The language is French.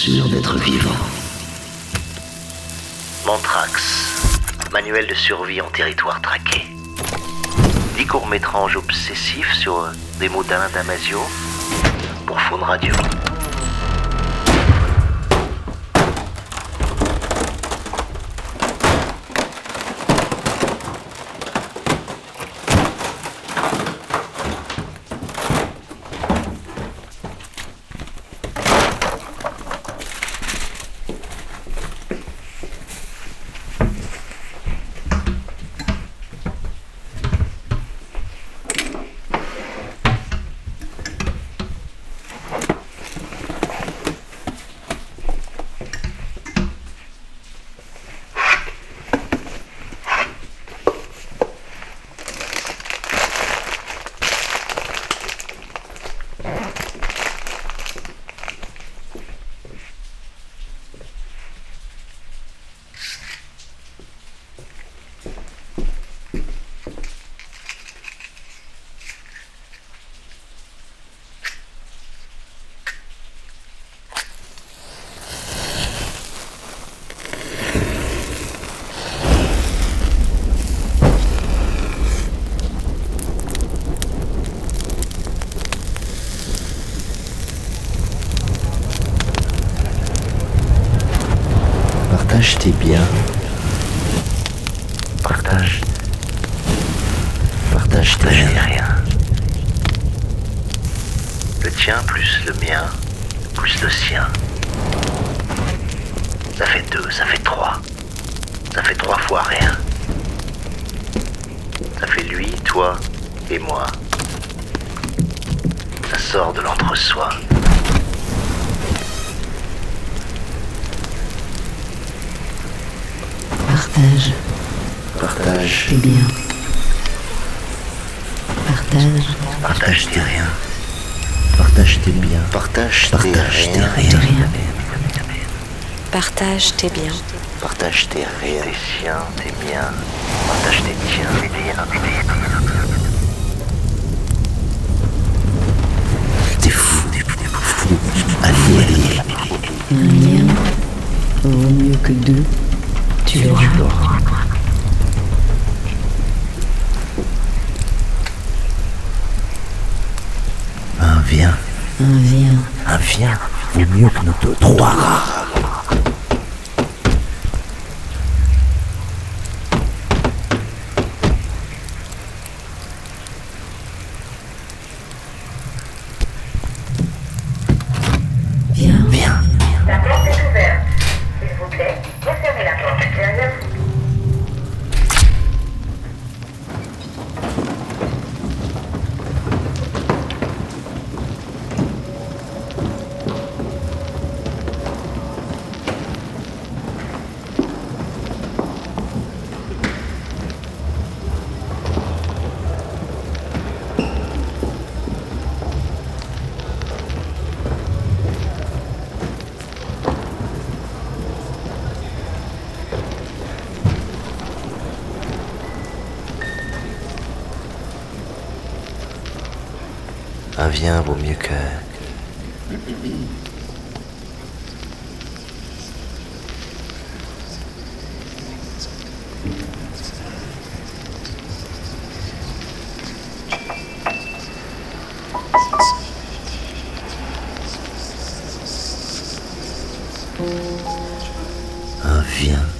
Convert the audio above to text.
sûr d'être vivant. Mantrax, manuel de survie en territoire traqué. Dix courts-métrages obsessifs sur des mots Damasio pour Faune Radio. Partage tes biens. Partage, Partage tes rien. Le tien plus le mien, plus le sien. Ça fait deux, ça fait trois. Ça fait trois fois rien. Ça fait lui, toi et moi. Ça sort de l'entre-soi. Partage Partage. tes biens. Partage Partage tes rien. Partage tes biens. Partage tes Partage tes rien. tes rien. rien. Partage tes biens. Partage tes rien. Tes siens, tes miens. Partage tes tiens, tes tiens, Vient. Vaut mieux que notre trois rats. Un vient vaut mieux que. Un vient.